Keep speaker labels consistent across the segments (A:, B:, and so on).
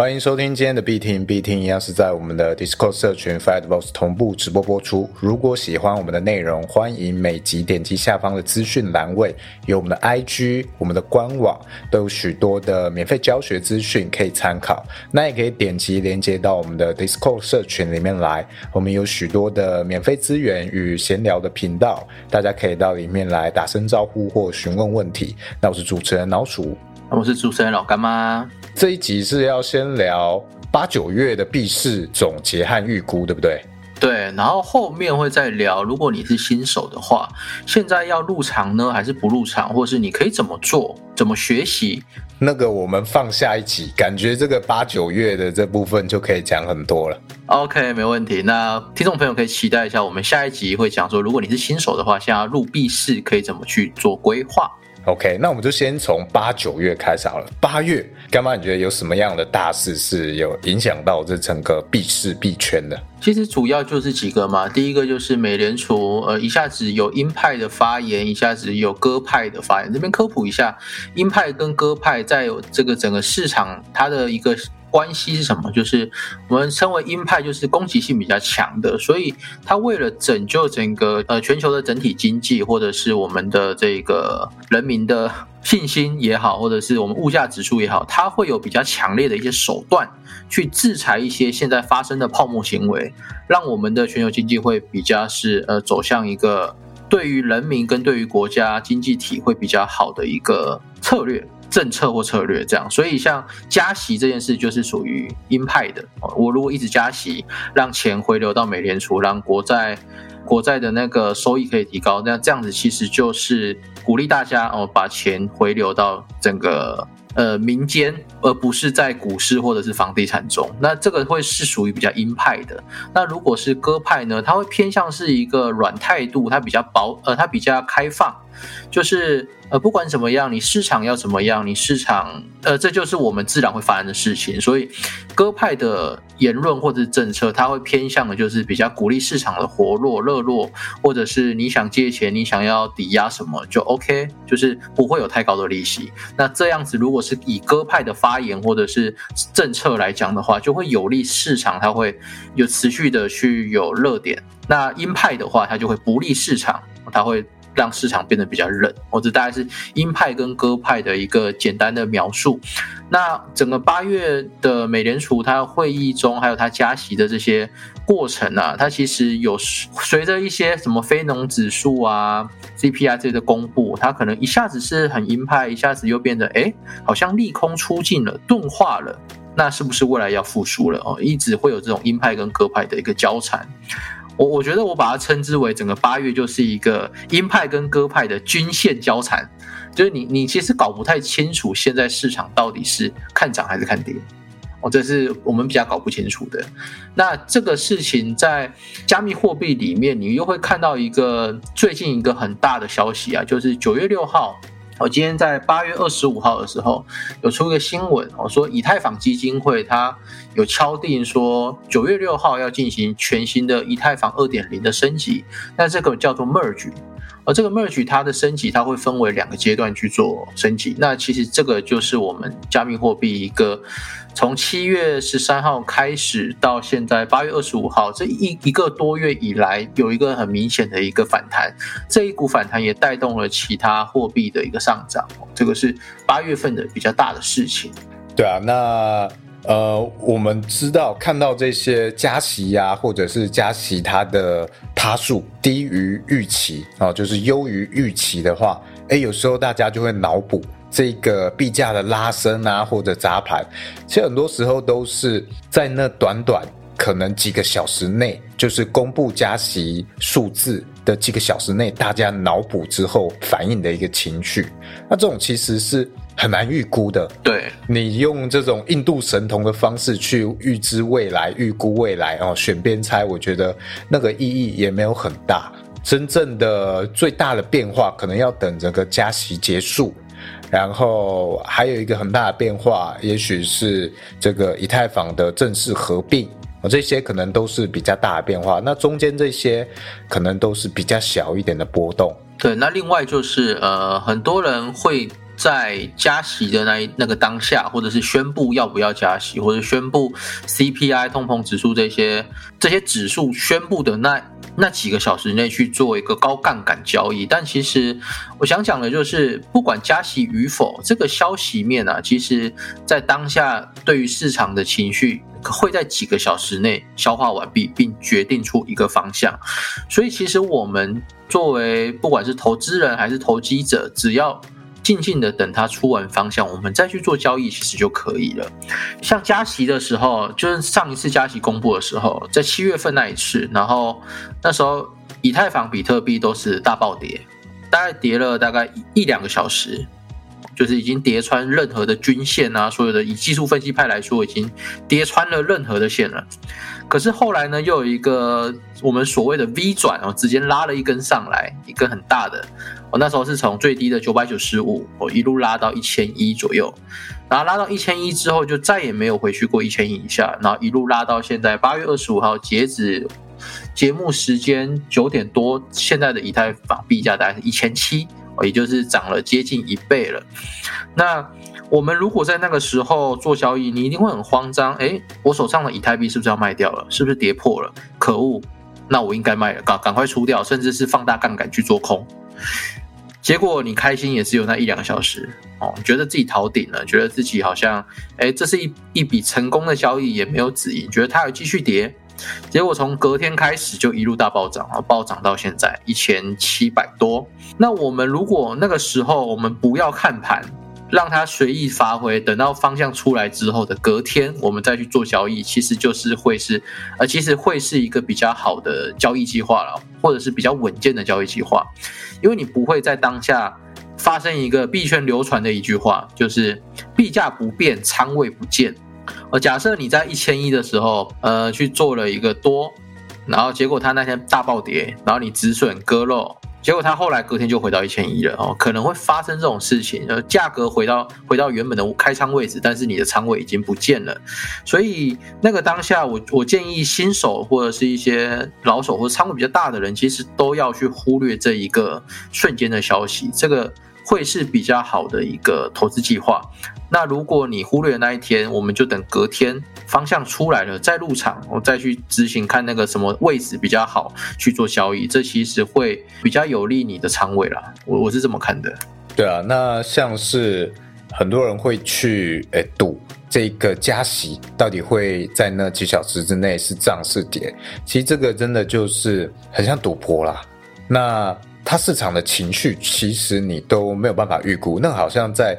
A: 欢迎收听今天的必听，必听一样是在我们的 Discord 社群 Fightbox 同步直播播出。如果喜欢我们的内容，欢迎每集点击下方的资讯栏位，有我们的 IG、我们的官网，都有许多的免费教学资讯可以参考。那也可以点击连接到我们的 Discord 社群里面来，我们有许多的免费资源与闲聊的频道，大家可以到里面来打声招呼或询问问题。那我是主持人老鼠。
B: 我是主持人老干妈。
A: 这一集是要先聊八九月的币市总结和预估，对不对？
B: 对，然后后面会再聊，如果你是新手的话，现在要入场呢，还是不入场，或是你可以怎么做，怎么学习？
A: 那个我们放下一集，感觉这个八九月的这部分就可以讲很多了。
B: OK，没问题。那听众朋友可以期待一下，我们下一集会讲说，如果你是新手的话，现在入币市可以怎么去做规划
A: ？OK，那我们就先从八九月开始好了。八月，干妈你觉得有什么样的大事是有影响到这整个币市币圈的？
B: 其实主要就是几个嘛。第一个就是美联储，呃，一下子有鹰派的发言，一下子有鸽派的发言。这边科普一下，鹰派跟鸽派在这个整个市场它的一个。关系是什么？就是我们称为鹰派，就是攻击性比较强的，所以他为了拯救整个呃全球的整体经济，或者是我们的这个人民的信心也好，或者是我们物价指数也好，他会有比较强烈的一些手段去制裁一些现在发生的泡沫行为，让我们的全球经济会比较是呃走向一个对于人民跟对于国家经济体会比较好的一个策略。政策或策略这样，所以像加息这件事就是属于鹰派的。我如果一直加息，让钱回流到美联储，让国债国债的那个收益可以提高，那这样子其实就是鼓励大家哦，把钱回流到整个呃民间，而不是在股市或者是房地产中。那这个会是属于比较鹰派的。那如果是鸽派呢，它会偏向是一个软态度，它比较薄呃，它比较开放，就是。呃，不管怎么样，你市场要怎么样，你市场，呃，这就是我们自然会发生的事情。所以，鸽派的言论或者是政策，它会偏向的就是比较鼓励市场的活络、热络，或者是你想借钱，你想要抵押什么就 OK，就是不会有太高的利息。那这样子，如果是以鸽派的发言或者是政策来讲的话，就会有利市场，它会有持续的去有热点。那鹰派的话，它就会不利市场，它会。让市场变得比较冷，或者大概是鹰派跟鸽派的一个简单的描述。那整个八月的美联储它会议中，还有它加息的这些过程啊，它其实有随着一些什么非农指数啊、CPI 这些的公布，它可能一下子是很鹰派，一下子又变得哎，好像利空出尽了，钝化了。那是不是未来要复苏了哦？一直会有这种鹰派跟鸽派的一个交缠。我我觉得我把它称之为整个八月就是一个鹰派跟鸽派的均线交缠，就是你你其实搞不太清楚现在市场到底是看涨还是看跌，哦，这是我们比较搞不清楚的。那这个事情在加密货币里面，你又会看到一个最近一个很大的消息啊，就是九月六号。我今天在八月二十五号的时候有出一个新闻，我说以太坊基金会它有敲定说九月六号要进行全新的以太坊二点零的升级，那这个叫做 merge。而这个 merge 它的升级，它会分为两个阶段去做升级。那其实这个就是我们加密货币一个从七月十三号开始到现在八月二十五号这一一个多月以来，有一个很明显的一个反弹。这一股反弹也带动了其他货币的一个上涨。这个是八月份的比较大的事情。
A: 对啊，那。呃，我们知道看到这些加息呀，或者是加息它的趴数低于预期啊，就是优于预期的话，哎，有时候大家就会脑补这个币价的拉升啊，或者砸盘，其实很多时候都是在那短短可能几个小时内，就是公布加息数字的几个小时内，大家脑补之后反映的一个情绪。那这种其实是。很难预估的，
B: 对
A: 你用这种印度神童的方式去预知未来、预估未来哦，选边猜，我觉得那个意义也没有很大。真正的最大的变化，可能要等这个加息结束，然后还有一个很大的变化，也许是这个以太坊的正式合并啊，这些可能都是比较大的变化。那中间这些可能都是比较小一点的波动。
B: 对，那另外就是呃，很多人会。在加息的那那个当下，或者是宣布要不要加息，或者宣布 CPI 通膨指数这些这些指数宣布的那那几个小时内去做一个高杠杆交易。但其实我想讲的就是，不管加息与否，这个消息面啊，其实在当下对于市场的情绪会在几个小时内消化完毕，并决定出一个方向。所以，其实我们作为不管是投资人还是投机者，只要静静的等它出完方向，我们再去做交易，其实就可以了。像加息的时候，就是上一次加息公布的时候，在七月份那一次，然后那时候以太坊、比特币都是大暴跌，大概跌了大概一两个小时，就是已经叠穿任何的均线啊，所有的以技术分析派来说，已经叠穿了任何的线了。可是后来呢，又有一个我们所谓的 V 转哦，直接拉了一根上来，一根很大的。我那时候是从最低的九百九十五，我一路拉到一千一左右，然后拉到一千一之后，就再也没有回去过一千一以下，然后一路拉到现在八月二十五号截止节目时间九点多，现在的以太坊币价大概是一千七，也就是涨了接近一倍了。那我们如果在那个时候做交易，你一定会很慌张。哎，我手上的以太币是不是要卖掉了？是不是跌破了？可恶！那我应该卖了，赶赶快出掉，甚至是放大杠杆去做空。结果你开心也只有那一两个小时哦，觉得自己逃顶了，觉得自己好像哎，这是一一笔成功的交易，也没有止盈，觉得它有继续跌。结果从隔天开始就一路大暴涨啊，暴涨到现在一千七百多。那我们如果那个时候我们不要看盘。让它随意发挥，等到方向出来之后的隔天，我们再去做交易，其实就是会是，呃，其实会是一个比较好的交易计划了，或者是比较稳健的交易计划，因为你不会在当下发生一个币圈流传的一句话，就是币价不变，仓位不见。呃，假设你在一千一的时候，呃，去做了一个多，然后结果它那天大暴跌，然后你止损割肉。结果它后来隔天就回到一千一了哦，可能会发生这种事情，呃，价格回到回到原本的开仓位置，但是你的仓位已经不见了，所以那个当下，我我建议新手或者是一些老手或者仓位比较大的人，其实都要去忽略这一个瞬间的消息，这个会是比较好的一个投资计划。那如果你忽略那一天，我们就等隔天方向出来了再入场，我再去执行看那个什么位置比较好去做交易，这其实会比较有利你的仓位啦。我我是这么看的。
A: 对啊，那像是很多人会去诶赌这个加息到底会在那几小时之内是涨是跌，其实这个真的就是很像赌博啦。那它市场的情绪其实你都没有办法预估，那好像在。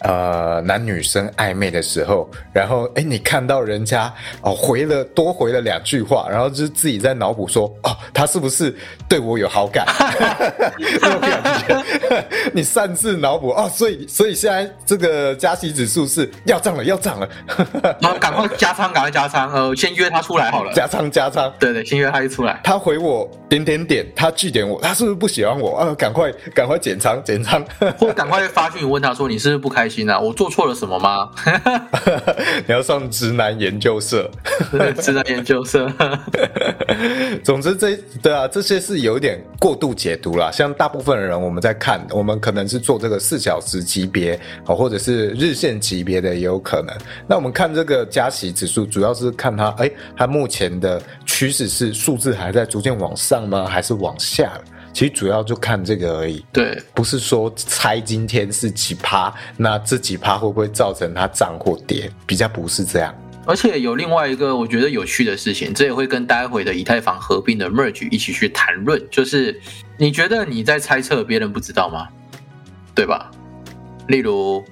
A: 呃，男女生暧昧的时候，然后哎，你看到人家哦回了多回了两句话，然后就是自己在脑补说哦，他是不是对我有好感？那种感觉，你擅自脑补哦，所以所以现在这个加息指数是要涨了，要涨了，
B: 然后赶快加仓，赶快加仓，呃，先约他出来好了，
A: 加仓加仓，
B: 对对，先约他一出来，
A: 他回我点点点，他拒点我，他是不是不喜欢我啊？赶快赶快减仓减仓，
B: 或赶快发讯问他说你是不是不开？心啊！我做错了什么吗？
A: 你要上直男研究社，
B: 直男研究社。
A: 总之，这对啊，这些是有点过度解读啦。像大部分的人，我们在看，我们可能是做这个四小时级别啊，或者是日线级别的也有可能。那我们看这个加息指数，主要是看它，哎，它目前的趋势是数字还在逐渐往上吗？还是往下？其实主要就看这个而已，
B: 对，
A: 不是说猜今天是几趴，那这几趴会不会造成它涨或跌，比较不是这样。
B: 而且有另外一个我觉得有趣的事情，这也会跟待会的以太坊合并的 merge 一起去谈论，就是你觉得你在猜测别人不知道吗？对吧？例如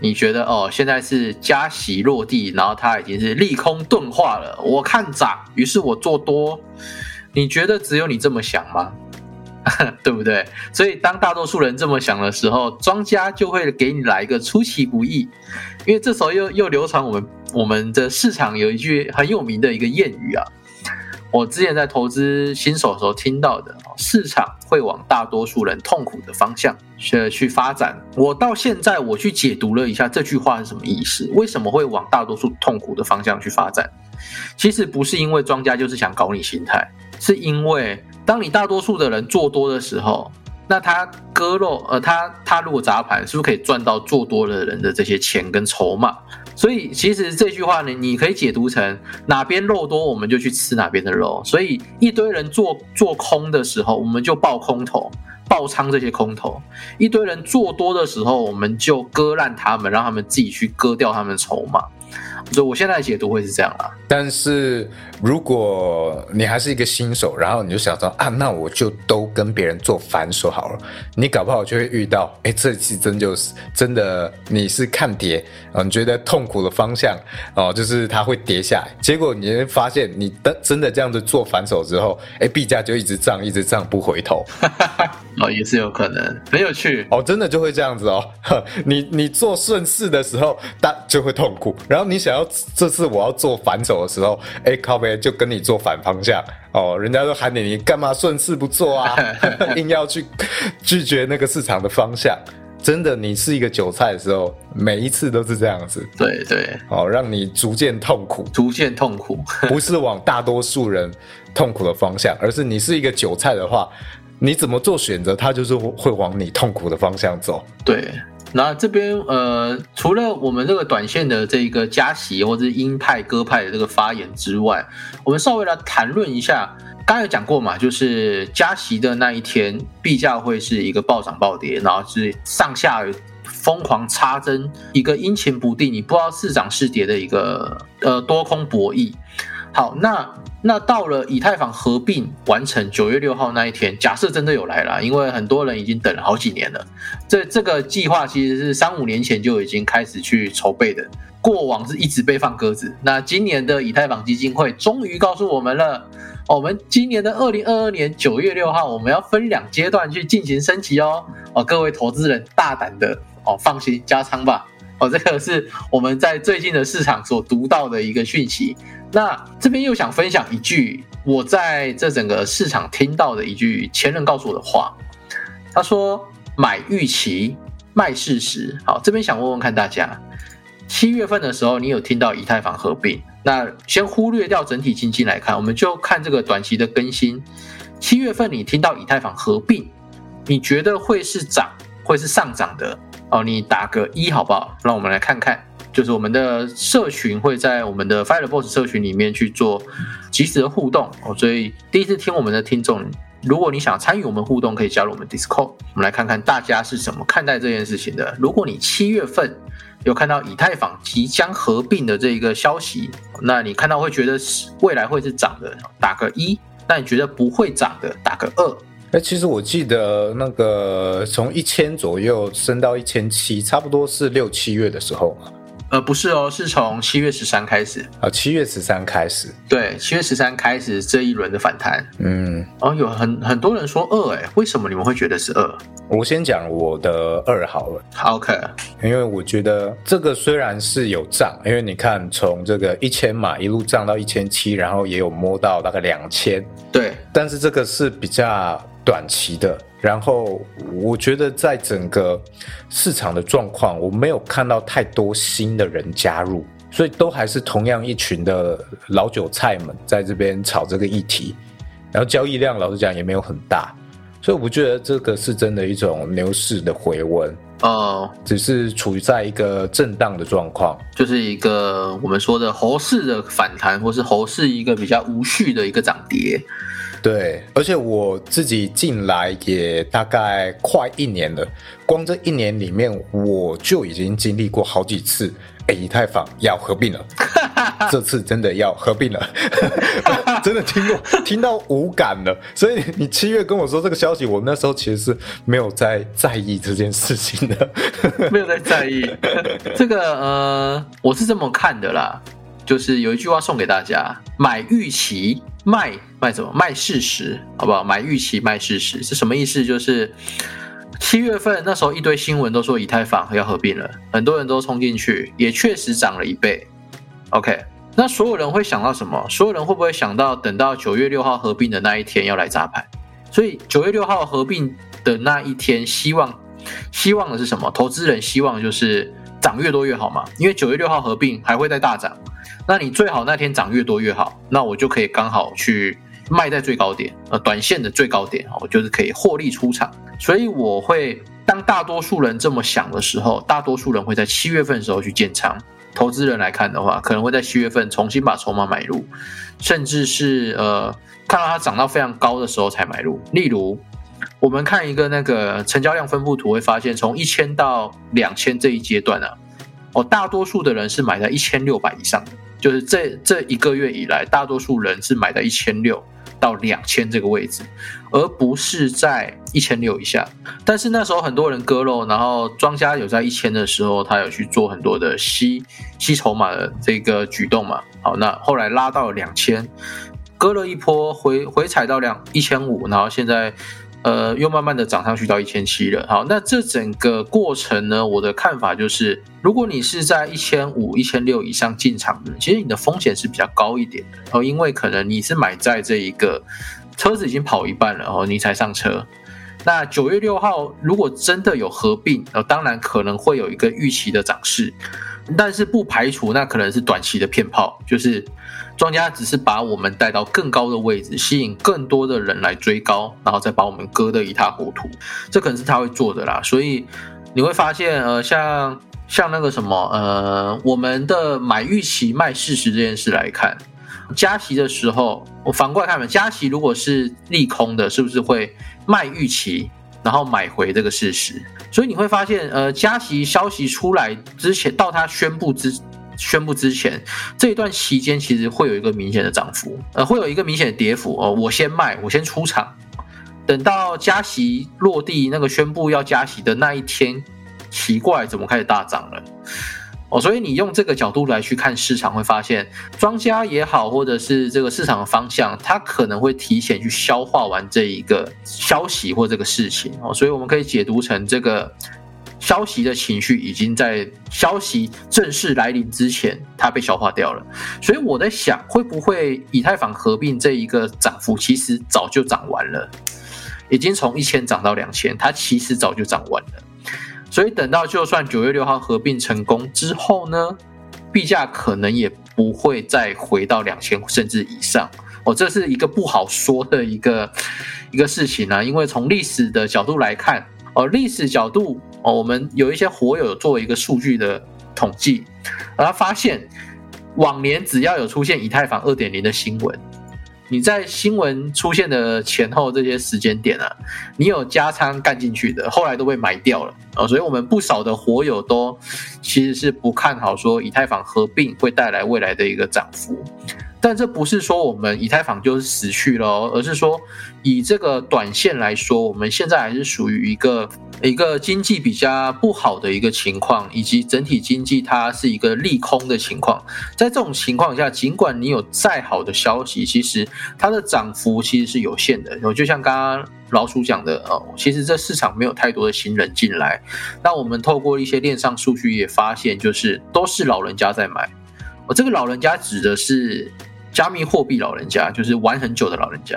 B: 你觉得哦，现在是加息落地，然后它已经是利空钝化了，我看涨，于是我做多，你觉得只有你这么想吗？对不对？所以当大多数人这么想的时候，庄家就会给你来一个出其不意，因为这时候又又流传我们我们的市场有一句很有名的一个谚语啊，我之前在投资新手的时候听到的，市场会往大多数人痛苦的方向去去发展。我到现在我去解读了一下这句话是什么意思，为什么会往大多数痛苦的方向去发展？其实不是因为庄家就是想搞你心态，是因为。当你大多数的人做多的时候，那他割肉，呃，他他如果砸盘，是不是可以赚到做多的人的这些钱跟筹码？所以其实这句话呢，你可以解读成哪边肉多，我们就去吃哪边的肉。所以一堆人做做空的时候，我们就爆空头。爆仓这些空头，一堆人做多的时候，我们就割烂他们，让他们自己去割掉他们的筹码。所以我现在的解读会是这样啦。
A: 但是如果你还是一个新手，然后你就想说啊，那我就都跟别人做反手好了。你搞不好就会遇到，哎，这次真就是真的，你是看跌啊，你觉得痛苦的方向哦，就是它会跌下来。结果你会发现，你的真的这样子做反手之后，哎，币价就一直涨，一直涨不回头。
B: 哦，也是有可能，很有趣
A: 哦，真的就会这样子哦。你你做顺势的时候，大就会痛苦，然后你想要这次我要做反手的时候，哎，靠背就跟你做反方向哦，人家都喊你，你干嘛顺势不做啊？硬要去拒绝那个市场的方向，真的，你是一个韭菜的时候，每一次都是这样子。
B: 对对，
A: 哦，让你逐渐痛苦，
B: 逐渐痛苦，
A: 不是往大多数人痛苦的方向，而是你是一个韭菜的话。你怎么做选择，它就是会往你痛苦的方向走。
B: 对，那这边呃，除了我们这个短线的这个加息或者是鹰派鸽派的这个发言之外，我们稍微来谈论一下。刚才有讲过嘛，就是加息的那一天，币价会是一个暴涨暴跌，然后是上下疯狂插针，一个阴晴不定，你不知道是涨是跌的一个呃多空博弈。好，那。那到了以太坊合并完成九月六号那一天，假设真的有来了，因为很多人已经等了好几年了。这这个计划其实是三五年前就已经开始去筹备的，过往是一直被放鸽子。那今年的以太坊基金会终于告诉我们了，我们今年的二零二二年九月六号，我们要分两阶段去进行升级哦。哦，各位投资人大胆的哦，放心加仓吧。哦，这个是我们在最近的市场所读到的一个讯息。那这边又想分享一句我在这整个市场听到的一句前人告诉我的话。他说：“买预期，卖事实。”好，这边想问问看大家，七月份的时候你有听到以太坊合并？那先忽略掉整体经济来看，我们就看这个短期的更新。七月份你听到以太坊合并，你觉得会是涨，会是上涨的？哦，你打个一好不好？让我们来看看，就是我们的社群会在我们的 Fireboss 社群里面去做及时的互动哦。所以第一次听我们的听众，如果你想参与我们互动，可以加入我们 Discord。我们来看看大家是怎么看待这件事情的。如果你七月份有看到以太坊即将合并的这一个消息，那你看到会觉得未来会是涨的，打个一；那你觉得不会涨的，打个二。
A: 哎，其实我记得那个从一千左右升到一千七，差不多是六七月的时候嘛。
B: 呃，不是哦，是从七月十三开始
A: 啊，七月十三开始，
B: 对，七月十三开始这一轮的反弹。嗯，哦，有很很多人说二，哎，为什么你们会觉得是二？
A: 我先讲我的二好了
B: ，OK，
A: 因为我觉得这个虽然是有涨，因为你看从这个一千嘛一路涨到一千七，然后也有摸到大概两千，
B: 对，
A: 但是这个是比较短期的。然后我觉得在整个市场的状况，我没有看到太多新的人加入，所以都还是同样一群的老韭菜们在这边炒这个议题，然后交易量老实讲也没有很大，所以我觉得这个是真的一种牛市的回温哦，只是处于在一个震荡的状况，
B: 就是一个我们说的猴市的反弹，或是猴市一个比较无序的一个涨跌。
A: 对，而且我自己进来也大概快一年了，光这一年里面，我就已经经历过好几次，哎，以太坊要合并了，这次真的要合并了，真的听过听到无感了。所以你七月跟我说这个消息，我那时候其实是没有在在意这件事情的，
B: 没有在在意。这个呃，我是这么看的啦，就是有一句话送给大家：买预期。卖卖什么？卖事实，好不好？买预期，卖事实是什么意思？就是七月份那时候一堆新闻都说以太坊要合并了，很多人都冲进去，也确实涨了一倍。OK，那所有人会想到什么？所有人会不会想到等到九月六号合并的那一天要来砸盘？所以九月六号合并的那一天，希望希望的是什么？投资人希望就是涨越多越好嘛，因为九月六号合并还会再大涨。那你最好那天涨越多越好，那我就可以刚好去卖在最高点，呃，短线的最高点，我就是可以获利出场。所以我会当大多数人这么想的时候，大多数人会在七月份的时候去建仓。投资人来看的话，可能会在七月份重新把筹码买入，甚至是呃看到它涨到非常高的时候才买入。例如，我们看一个那个成交量分布图，会发现从一千到两千这一阶段啊，哦，大多数的人是买在一千六百以上的，就是这这一个月以来，大多数人是买在一千六。到两千这个位置，而不是在一千六以下。但是那时候很多人割肉，然后庄家有在一千的时候，他有去做很多的吸吸筹码的这个举动嘛。好，那后来拉到两千，割了一波回回踩到两一千五，然后现在。呃，又慢慢的涨上去到一千七了。好，那这整个过程呢，我的看法就是，如果你是在一千五、一千六以上进场的，其实你的风险是比较高一点的哦，因为可能你是买在这一个车子已经跑一半了哦，你才上车。那九月六号如果真的有合并，呃，当然可能会有一个预期的涨势，但是不排除那可能是短期的骗炮，就是。庄家只是把我们带到更高的位置，吸引更多的人来追高，然后再把我们割得一塌糊涂。这可能是他会做的啦。所以你会发现，呃，像像那个什么，呃，我们的买预期卖事实这件事来看，加息的时候，我反过来看嘛，加息如果是利空的，是不是会卖预期，然后买回这个事实？所以你会发现，呃，加息消息出来之前，到他宣布之。宣布之前这一段期间，其实会有一个明显的涨幅，呃，会有一个明显的跌幅哦。我先卖，我先出场，等到加息落地，那个宣布要加息的那一天，奇怪，怎么开始大涨了？哦，所以你用这个角度来去看市场，会发现庄家也好，或者是这个市场的方向，它可能会提前去消化完这一个消息或这个事情哦。所以我们可以解读成这个。消息的情绪已经在消息正式来临之前，它被消化掉了。所以我在想，会不会以太坊合并这一个涨幅，其实早就涨完了，已经从一千涨到两千，它其实早就涨完了。所以等到就算九月六号合并成功之后呢，币价可能也不会再回到两千甚至以上。哦，这是一个不好说的一个一个事情啊，因为从历史的角度来看。哦，历史角度哦，我们有一些活友做一个数据的统计，而他发现往年只要有出现以太坊二点零的新闻，你在新闻出现的前后这些时间点啊，你有加仓干进去的，后来都被埋掉了哦，所以我们不少的火友都其实是不看好说以太坊合并会带来未来的一个涨幅。但这不是说我们以太坊就是死去了，而是说以这个短线来说，我们现在还是属于一个一个经济比较不好的一个情况，以及整体经济它是一个利空的情况。在这种情况下，尽管你有再好的消息，其实它的涨幅其实是有限的。就像刚刚老鼠讲的哦，其实这市场没有太多的新人进来。那我们透过一些链上数据也发现，就是都是老人家在买。我这个老人家指的是。加密货币老人家就是玩很久的老人家，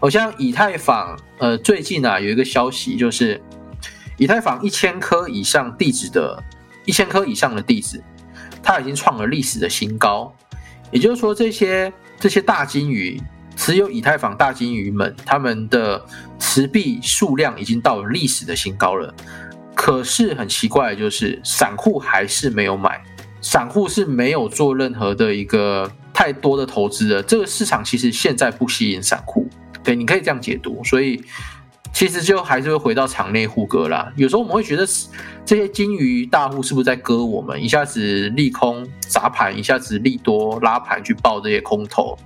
B: 好像以太坊，呃，最近啊有一个消息，就是以太坊一千颗以上地址的，一千颗以上的地址，它已经创了历史的新高。也就是说，这些这些大金鱼持有以太坊大金鱼们，他们的持币数量已经到了历史的新高了。可是很奇怪的就是，散户还是没有买，散户是没有做任何的一个。太多的投资了，这个市场其实现在不吸引散户，对，你可以这样解读，所以其实就还是会回到场内互割啦。有时候我们会觉得这些金鱼大户是不是在割我们？一下子利空砸盘，一下子利多拉盘去爆这些空头，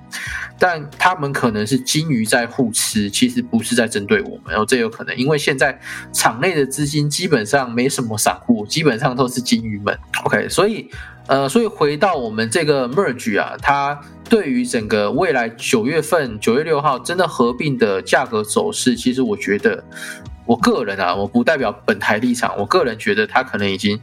B: 但他们可能是金鱼在互吃，其实不是在针对我们。然后这有可能，因为现在场内的资金基本上没什么散户，基本上都是金鱼们。OK，所以。呃，所以回到我们这个 merge 啊，它对于整个未来九月份九月六号真的合并的价格走势，其实我觉得，我个人啊，我不代表本台立场，我个人觉得它可能已经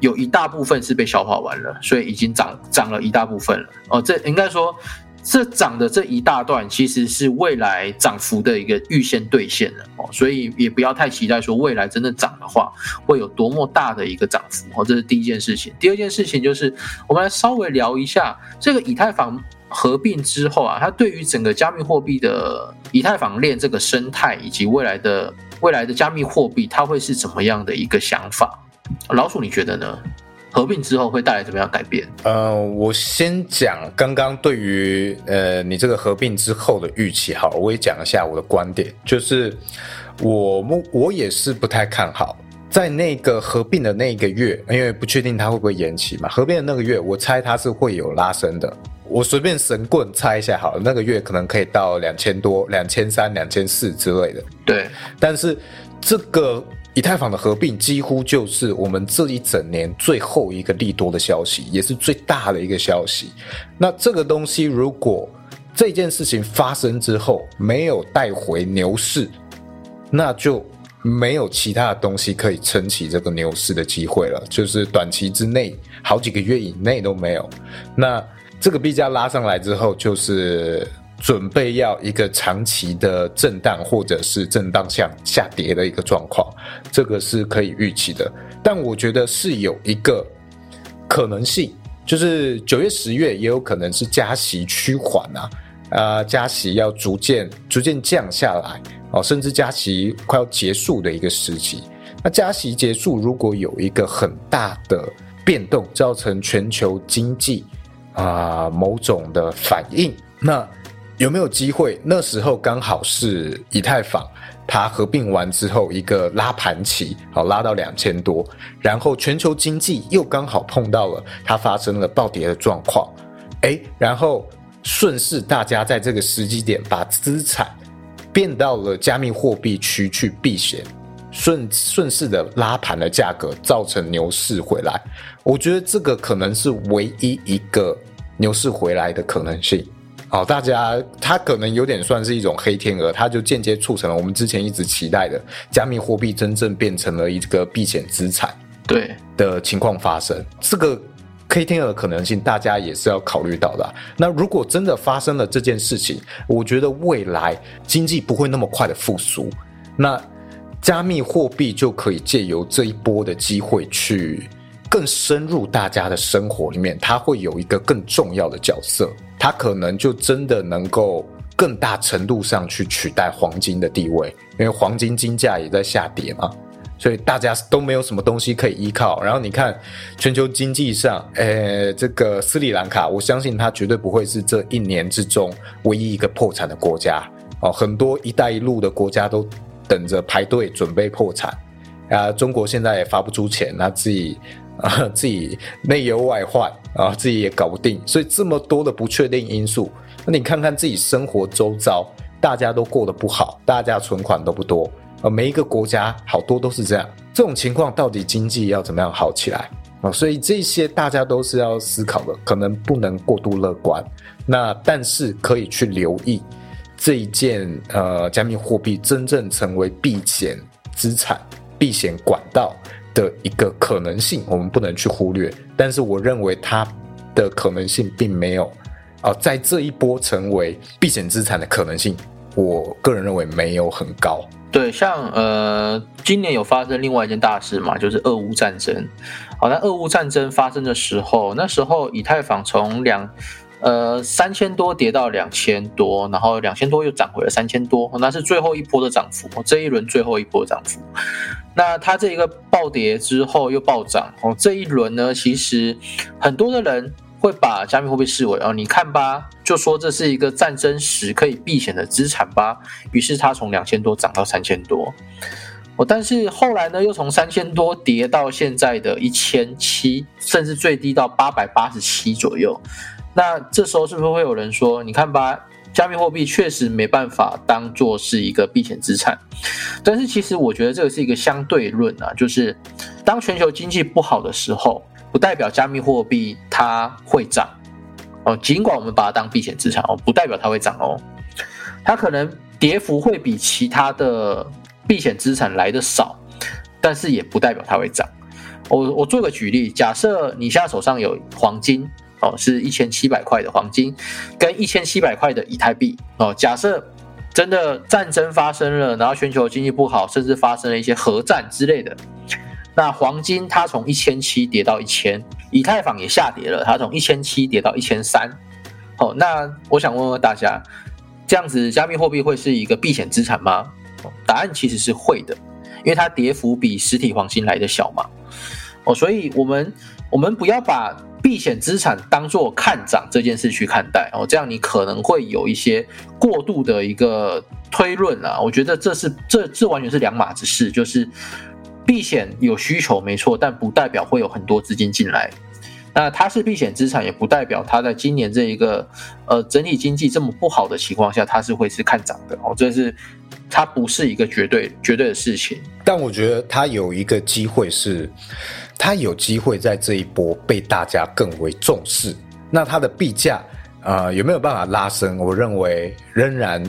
B: 有一大部分是被消化完了，所以已经涨涨了一大部分了。哦，这应该说。这涨的这一大段其实是未来涨幅的一个预先兑现了哦，所以也不要太期待说未来真的涨的话会有多么大的一个涨幅哦，这是第一件事情。第二件事情就是我们来稍微聊一下这个以太坊合并之后啊，它对于整个加密货币的以太坊链这个生态以及未来的未来的加密货币它会是怎么样的一个想法？老鼠，你觉得呢？合并之后会带来怎么样改变？
A: 呃，我先讲刚刚对于呃你这个合并之后的预期，好，我也讲一下我的观点，就是我们我也是不太看好，在那个合并的那一个月，因为不确定它会不会延期嘛，合并的那个月，我猜它是会有拉升的。我随便神棍猜一下好了，那个月可能可以到两千多、两千三、两千四之类的。
B: 对，
A: 但是这个以太坊的合并几乎就是我们这一整年最后一个利多的消息，也是最大的一个消息。那这个东西如果这件事情发生之后没有带回牛市，那就没有其他的东西可以撑起这个牛市的机会了，就是短期之内好几个月以内都没有。那这个币价拉上来之后，就是准备要一个长期的震荡，或者是震荡向下跌的一个状况，这个是可以预期的。但我觉得是有一个可能性，就是九月、十月也有可能是加息趋缓啊，啊，加息要逐渐逐渐降下来哦，甚至加息快要结束的一个时期。那加息结束，如果有一个很大的变动，造成全球经济。啊，某种的反应，那有没有机会？那时候刚好是以太坊它合并完之后一个拉盘期，好拉到两千多，然后全球经济又刚好碰到了它发生了暴跌的状况，哎，然后顺势大家在这个时机点把资产变到了加密货币区去避险。顺顺势的拉盘的价格造成牛市回来，我觉得这个可能是唯一一个牛市回来的可能性。好，大家它可能有点算是一种黑天鹅，它就间接促成了我们之前一直期待的加密货币真正变成了一个避险资产，
B: 对
A: 的情况发生。这个黑天鹅可能性大家也是要考虑到的。那如果真的发生了这件事情，我觉得未来经济不会那么快的复苏。那加密货币就可以借由这一波的机会去更深入大家的生活里面，它会有一个更重要的角色，它可能就真的能够更大程度上去取代黄金的地位，因为黄金金价也在下跌嘛，所以大家都没有什么东西可以依靠。然后你看全球经济上，呃，这个斯里兰卡，我相信它绝对不会是这一年之中唯一一个破产的国家哦，很多“一带一路”的国家都。等着排队准备破产啊！中国现在也发不出钱，那自己啊 自己内忧外患啊，自己也搞不定，所以这么多的不确定因素，那你看看自己生活周遭，大家都过得不好，大家存款都不多，呃，每一个国家好多都是这样，这种情况到底经济要怎么样好起来啊？所以这些大家都是要思考的，可能不能过度乐观，那但是可以去留意。这一件呃，加密货币真正成为避险资产、避险管道的一个可能性，我们不能去忽略。但是，我认为它的可能性并没有啊，在这一波成为避险资产的可能性，我个人认为没有很高。
B: 对，像呃，今年有发生另外一件大事嘛，就是俄乌战争。好，那俄乌战争发生的时候，那时候以太坊从两。呃，三千多跌到两千多，然后两千多又涨回了三千多，那是最后一波的涨幅，这一轮最后一波涨幅。那它这一个暴跌之后又暴涨，哦，这一轮呢，其实很多的人会把加密货币视为哦，你看吧，就说这是一个战争时可以避险的资产吧。于是它从两千多涨到三千多，哦，但是后来呢，又从三千多跌到现在的一千七，甚至最低到八百八十七左右。那这时候是不是会有人说，你看吧，加密货币确实没办法当做是一个避险资产？但是其实我觉得这个是一个相对论啊，就是当全球经济不好的时候，不代表加密货币它会涨哦。尽管我们把它当避险资产哦，不代表它会涨哦。它可能跌幅会比其他的避险资产来的少，但是也不代表它会涨。我我做个举例，假设你现在手上有黄金。哦，是一千七百块的黄金，跟一千七百块的以太币。哦，假设真的战争发生了，然后全球经济不好，甚至发生了一些核战之类的，那黄金它从一千七跌到一千，以太坊也下跌了，它从一千七跌到一千三。哦，那我想问问大家，这样子加密货币会是一个避险资产吗？答案其实是会的，因为它跌幅比实体黄金来的小嘛。哦，所以我们我们不要把避险资产当做看涨这件事去看待哦，这样你可能会有一些过度的一个推论啊。我觉得这是这这完全是两码子事，就是避险有需求没错，但不代表会有很多资金进来。那它是避险资产，也不代表它在今年这一个呃整体经济这么不好的情况下，它是会是看涨的哦。这是它不是一个绝对绝对的事情。
A: 但我觉得它有一个机会是。它有机会在这一波被大家更为重视，那它的币价啊有没有办法拉升？我认为仍然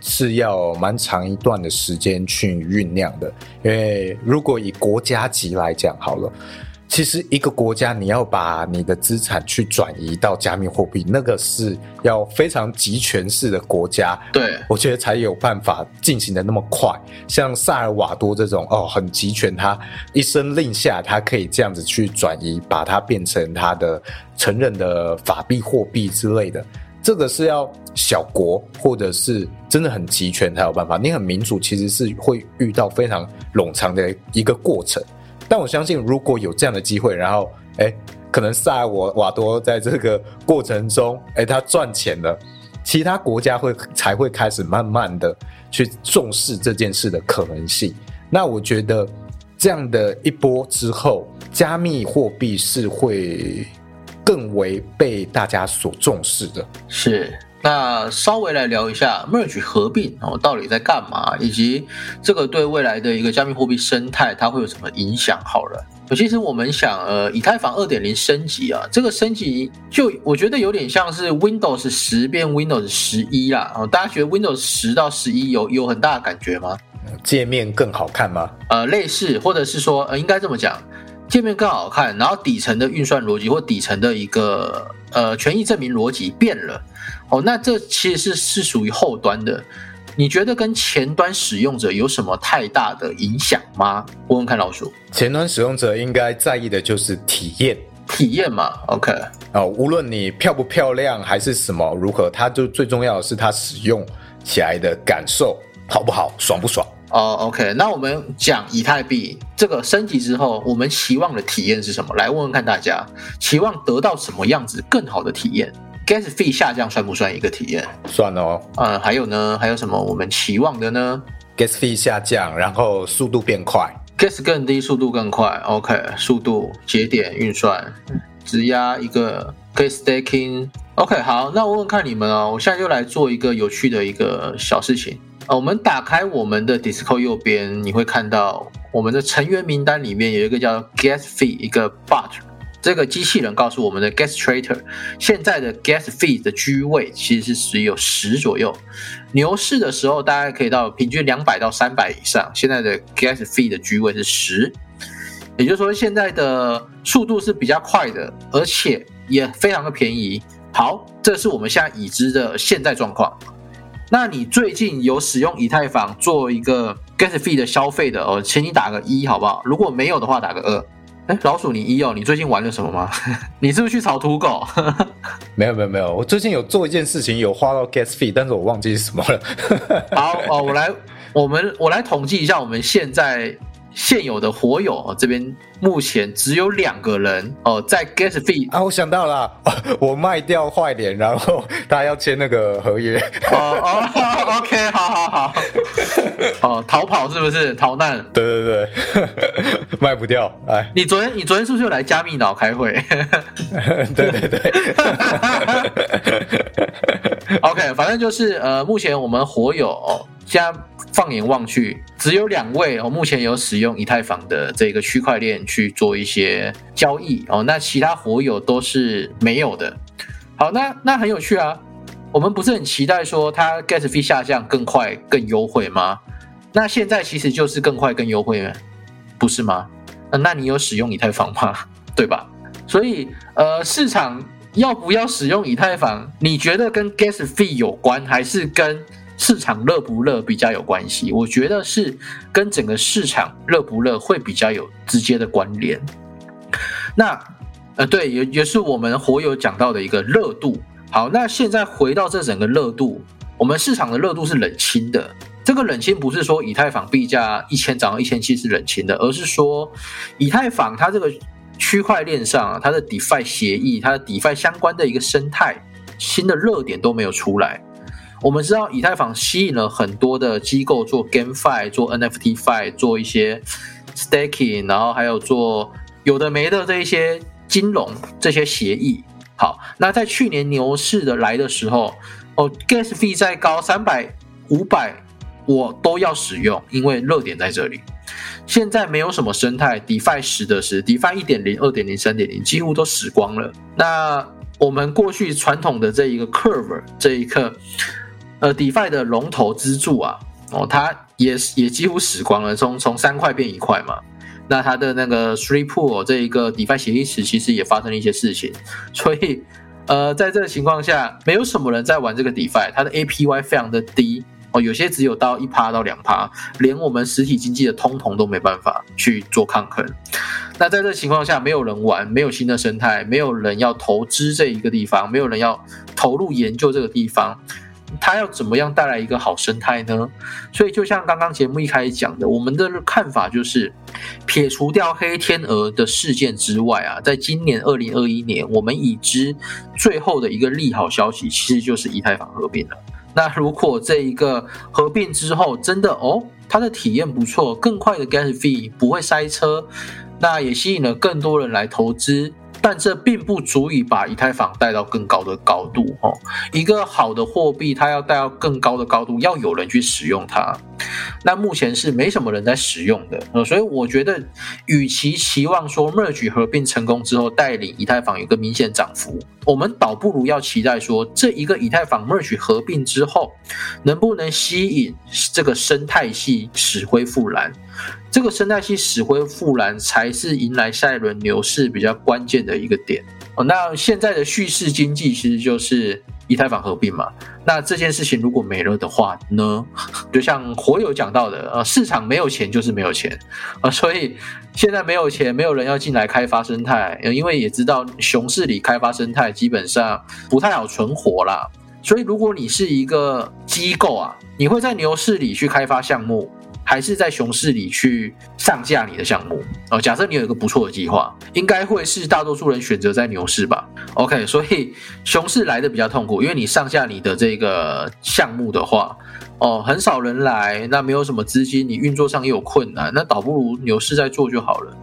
A: 是要蛮长一段的时间去酝酿的，因为如果以国家级来讲好了。其实一个国家，你要把你的资产去转移到加密货币，那个是要非常集权式的国家，
B: 对
A: 我觉得才有办法进行的那么快。像萨尔瓦多这种哦，很集权，他一声令下，他可以这样子去转移，把它变成他的承认的法币货币之类的。这个是要小国或者是真的很集权才有办法。你很民主，其实是会遇到非常冗长的一个过程。但我相信，如果有这样的机会，然后，哎，可能萨尔瓦多在这个过程中，哎，他赚钱了，其他国家会才会开始慢慢的去重视这件事的可能性。那我觉得，这样的一波之后，加密货币是会更为被大家所重视的。
B: 是。那稍微来聊一下 merge 合并哦，到底在干嘛，以及这个对未来的一个加密货币生态它会有什么影响？好了，其实我们想，呃，以太坊二点零升级啊，这个升级就我觉得有点像是 Windows 十变 Windows 十一啦。哦，大家觉得 Windows 十到十一有有很大的感觉吗？
A: 界面更好看吗？
B: 呃，类似，或者是说，呃，应该这么讲，界面更好看，然后底层的运算逻辑或底层的一个呃权益证明逻辑变了。哦，那这其实是是属于后端的，你觉得跟前端使用者有什么太大的影响吗？问问看老鼠。
A: 前端使用者应该在意的就是体验，
B: 体验嘛，OK。
A: 啊，无论你漂不漂亮还是什么如何，它就最重要的是它使用起来的感受好不好，爽不爽？
B: 哦，OK。那我们讲以太币这个升级之后，我们期望的体验是什么？来问问看大家，期望得到什么样子更好的体验？gas fee 下降算不算一个体验？
A: 算哦。
B: 呃，还有呢？还有什么我们期望的呢
A: ？gas fee 下降，然后速度变快
B: ，gas 更低，速度更快。OK，速度节点运算，质押一个 gas staking。OK，好，那我问看你们哦。我现在就来做一个有趣的一个小事情啊。我们打开我们的 Discord 右边，你会看到我们的成员名单里面有一个叫 gas fee 一个 bot。这个机器人告诉我们的 gas trader，现在的 gas fee 的居位其实是只有十左右。牛市的时候，大概可以到平均两百到三百以上。现在的 gas fee 的居位是十，也就是说现在的速度是比较快的，而且也非常的便宜。好，这是我们现在已知的现在状况。那你最近有使用以太坊做一个 gas fee 的消费的哦，请你打个一好不好？如果没有的话，打个二。哎，老鼠，你一哦，你最近玩了什么吗？你是不是去炒土狗？
A: 没有没有没有，我最近有做一件事情，有花到 gas fee，但是我忘记是什么了。
B: 好哦，我来，我们我来统计一下我们现在。现有的火友这边目前只有两个人哦，在 gas fee
A: 啊，我想到了，我卖掉坏脸，然后他要签那个合约。
B: 哦哦，OK，好好好，哦，逃跑是不是逃难？
A: 对对对，卖不掉。哎，
B: 你昨天你昨天是不是又来加密岛开会？
A: 对 对对。
B: OK，反正就是呃，目前我们火友现在。放眼望去，只有两位哦，目前有使用以太坊的这个区块链去做一些交易哦，那其他火友都是没有的。好，那那很有趣啊，我们不是很期待说它 gas fee 下降更快更优惠吗？那现在其实就是更快更优惠了，不是吗？那你有使用以太坊吗？对吧？所以呃，市场要不要使用以太坊？你觉得跟 gas fee 有关，还是跟？市场热不热比较有关系，我觉得是跟整个市场热不热会比较有直接的关联。那呃，对，也也是我们火友讲到的一个热度。好，那现在回到这整个热度，我们市场的热度是冷清的。这个冷清不是说以太坊币价一千涨到一千七是冷清的，而是说以太坊它这个区块链上它的 DeFi 协议、它的 DeFi 相关的一个生态、新的热点都没有出来。我们知道以太坊吸引了很多的机构做 GameFi、做 NFTFi、做一些 Staking，然后还有做有的没的这一些金融这些协议。好，那在去年牛市的来的时候，哦，Gas fee 再高三百、五百，我都要使用，因为热点在这里。现在没有什么生态，DeFi 死的是 DeFi 一点零、二点零、三点零，几乎都死光了。那我们过去传统的这一个 Curve 这一刻。呃，DeFi 的龙头支柱啊，哦，它也也几乎死光了，从从三块变一块嘛。那它的那个 Three Pool 这一个 DeFi 协议池其实也发生了一些事情，所以呃，在这个情况下，没有什么人在玩这个 DeFi，它的 APY 非常的低有些只有到一趴到两趴，连我们实体经济的通膨都没办法去做抗衡。那在这情况下，没有人玩，没有新的生态，没有人要投资这一个地方，没有人要投入研究这个地方。它要怎么样带来一个好生态呢？所以就像刚刚节目一开始讲的，我们的看法就是，撇除掉黑天鹅的事件之外啊，在今年二零二一年，我们已知最后的一个利好消息，其实就是以太坊合并了。那如果这一个合并之后真的哦，它的体验不错，更快的 gas fee 不会塞车，那也吸引了更多人来投资。但这并不足以把以太坊带到更高的高度哦。一个好的货币，它要带到更高的高度，要有人去使用它。那目前是没什么人在使用的，呃，所以我觉得，与其期望说 Merge 合并成功之后带领以太坊有个明显涨幅，我们倒不如要期待说，这一个以太坊 Merge 合并之后，能不能吸引这个生态系死灰复燃？这个生态系死灰复燃，才是迎来下一轮牛市比较关键的一个点哦。那现在的叙事经济其实就是以太坊合并嘛。那这件事情如果没了的话呢？就像火友讲到的，呃，市场没有钱就是没有钱啊，所以现在没有钱，没有人要进来开发生态，因为也知道熊市里开发生态基本上不太好存活啦。所以如果你是一个机构啊，你会在牛市里去开发项目。还是在熊市里去上架你的项目哦。假设你有一个不错的计划，应该会是大多数人选择在牛市吧。OK，所以熊市来的比较痛苦，因为你上架你的这个项目的话，哦，很少人来，那没有什么资金，你运作上也有困难，那倒不如牛市再做就好了。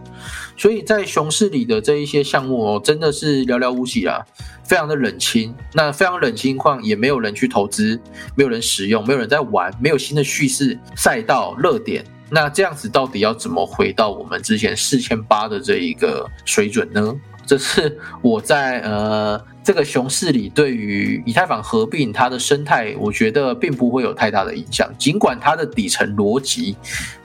B: 所以在熊市里的这一些项目哦，真的是寥寥无几啦，非常的冷清。那非常冷清况，也没有人去投资，没有人使用，没有人在玩，没有新的叙事赛道热点。那这样子到底要怎么回到我们之前四千八的这一个水准呢？这是我在呃。这个熊市里，对于以太坊合并它的生态，我觉得并不会有太大的影响。尽管它的底层逻辑，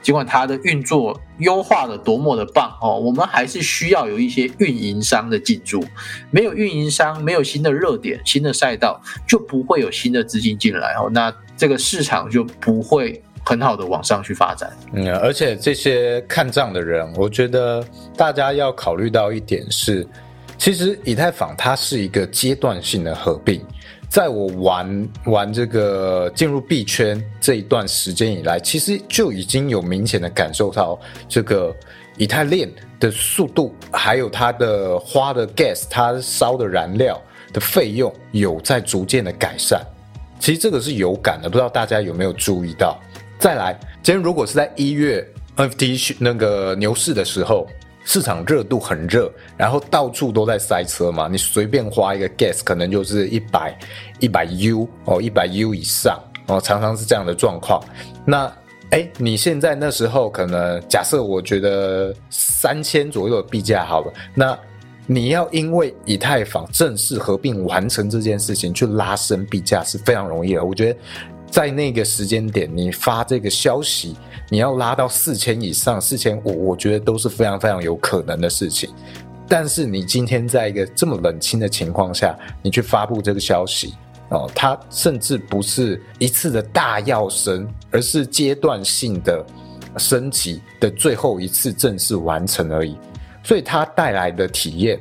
B: 尽管它的运作优化的多么的棒哦，我们还是需要有一些运营商的进驻。没有运营商，没有新的热点、新的赛道，就不会有新的资金进来哦。那这个市场就不会很好的往上去发展。
A: 嗯，而且这些看账的人，我觉得大家要考虑到一点是。其实以太坊它是一个阶段性的合并，在我玩玩这个进入币圈这一段时间以来，其实就已经有明显的感受到这个以太链的速度，还有它的花的 gas，它烧的燃料的费用有在逐渐的改善。其实这个是有感的，不知道大家有没有注意到？再来，今天如果是在一月 NFT 那个牛市的时候。市场热度很热，然后到处都在塞车嘛，你随便花一个 gas 可能就是一百一百 U 哦，一百 U 以上哦，常常是这样的状况。那哎，你现在那时候可能假设我觉得三千左右的币价好了，那你要因为以太坊正式合并完成这件事情去拉升币价是非常容易的。我觉得在那个时间点你发这个消息。你要拉到四千以上，四千五，我觉得都是非常非常有可能的事情。但是你今天在一个这么冷清的情况下，你去发布这个消息哦，它甚至不是一次的大要升，而是阶段性的升级的最后一次正式完成而已。所以它带来的体验、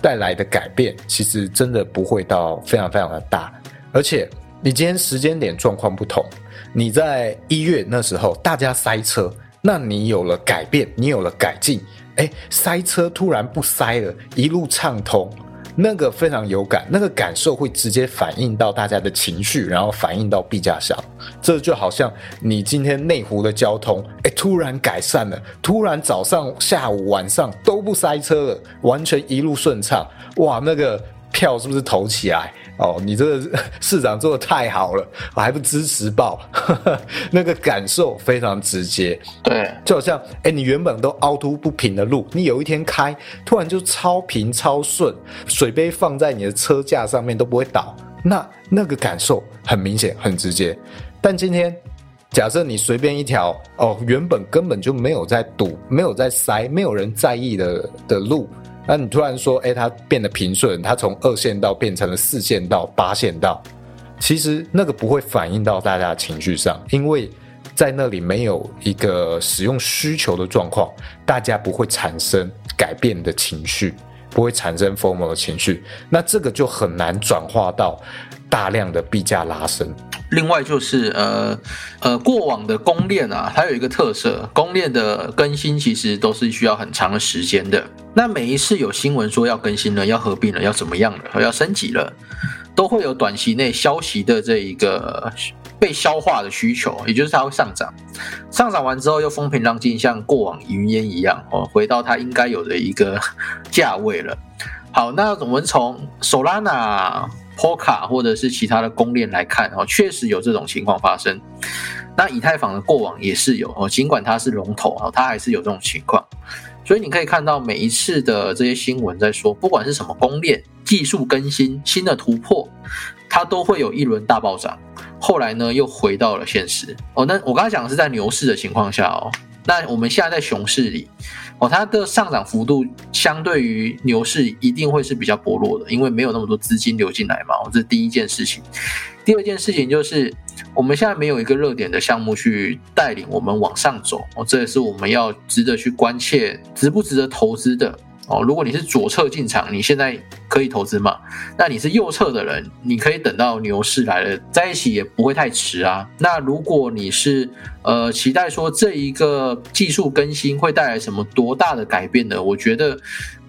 A: 带来的改变，其实真的不会到非常非常的大。而且你今天时间点状况不同。你在一月那时候大家塞车，那你有了改变，你有了改进，哎，塞车突然不塞了，一路畅通。那个非常有感，那个感受会直接反映到大家的情绪，然后反映到币价上。这就好像你今天内湖的交通，哎，突然改善了，突然早上、下午、晚上都不塞车了，完全一路顺畅，哇，那个票是不是投起来？哦，你这个市长做的太好了，我还不支持报，那个感受非常直接。
B: 对，
A: 就好像哎，你原本都凹凸不平的路，你有一天开，突然就超平超顺，水杯放在你的车架上面都不会倒，那那个感受很明显很直接。但今天假设你随便一条哦，原本根本就没有在堵、没有在塞、没有人在意的的路。那你突然说，哎，它变得平顺，它从二线道变成了四线道、八线道，其实那个不会反映到大家情绪上，因为在那里没有一个使用需求的状况，大家不会产生改变的情绪，不会产生 formal 的情绪，那这个就很难转化到大量的币价拉升。
B: 另外就是呃呃，过往的公链啊，它有一个特色，公链的更新其实都是需要很长的时间的。那每一次有新闻说要更新了、要合并了、要怎么样了、要升级了，都会有短期内消息的这一个被消化的需求，也就是它会上涨，上涨完之后又风平浪静，像过往云烟一样哦，回到它应该有的一个价位了。好，那我们从 Solana。Polka 或者是其他的公链来看哦，确实有这种情况发生。那以太坊的过往也是有哦，尽管它是龙头哦，它还是有这种情况。所以你可以看到每一次的这些新闻在说，不管是什么公链技术更新、新的突破，它都会有一轮大暴涨，后来呢又回到了现实哦。那我刚才讲的是在牛市的情况下哦，那我们现在在熊市里。哦，它的上涨幅度相对于牛市一定会是比较薄弱的，因为没有那么多资金流进来嘛。这是第一件事情。第二件事情就是，我们现在没有一个热点的项目去带领我们往上走。哦，这也是我们要值得去关切，值不值得投资的。哦，如果你是左侧进场，你现在可以投资嘛？那你是右侧的人，你可以等到牛市来了在一起也不会太迟啊。那如果你是呃期待说这一个技术更新会带来什么多大的改变呢？我觉得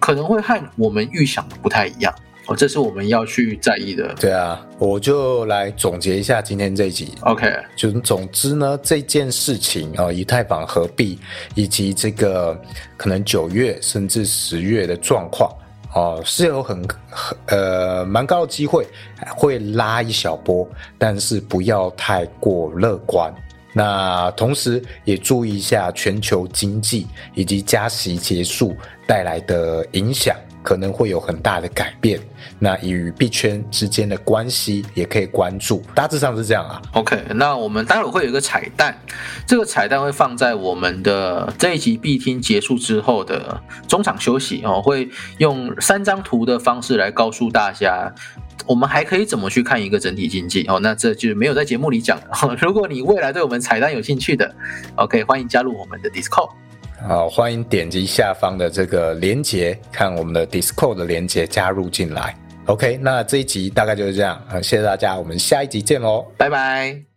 B: 可能会和我们预想的不太一样。哦，这是我们要去在意的。
A: 对啊，我就来总结一下今天这一集。
B: OK，
A: 就总之呢，这件事情啊，以太坊合币以及这个可能九月甚至十月的状况哦，是有很很呃蛮高的机会会拉一小波，但是不要太过乐观。那同时也注意一下全球经济以及加息结束带来的影响。可能会有很大的改变，那与币圈之间的关系也可以关注，大致上是这样啊。
B: OK，那我们待会会有一个彩蛋，这个彩蛋会放在我们的这一集必听结束之后的中场休息哦，会用三张图的方式来告诉大家，我们还可以怎么去看一个整体经济哦。那这就没有在节目里讲。如果你未来对我们彩蛋有兴趣的，OK，欢迎加入我们的 Discord。
A: 好，欢迎点击下方的这个连接，看我们的 Discord 的连接，加入进来。OK，那这一集大概就是这样，谢谢大家，我们下一集见喽，
B: 拜拜。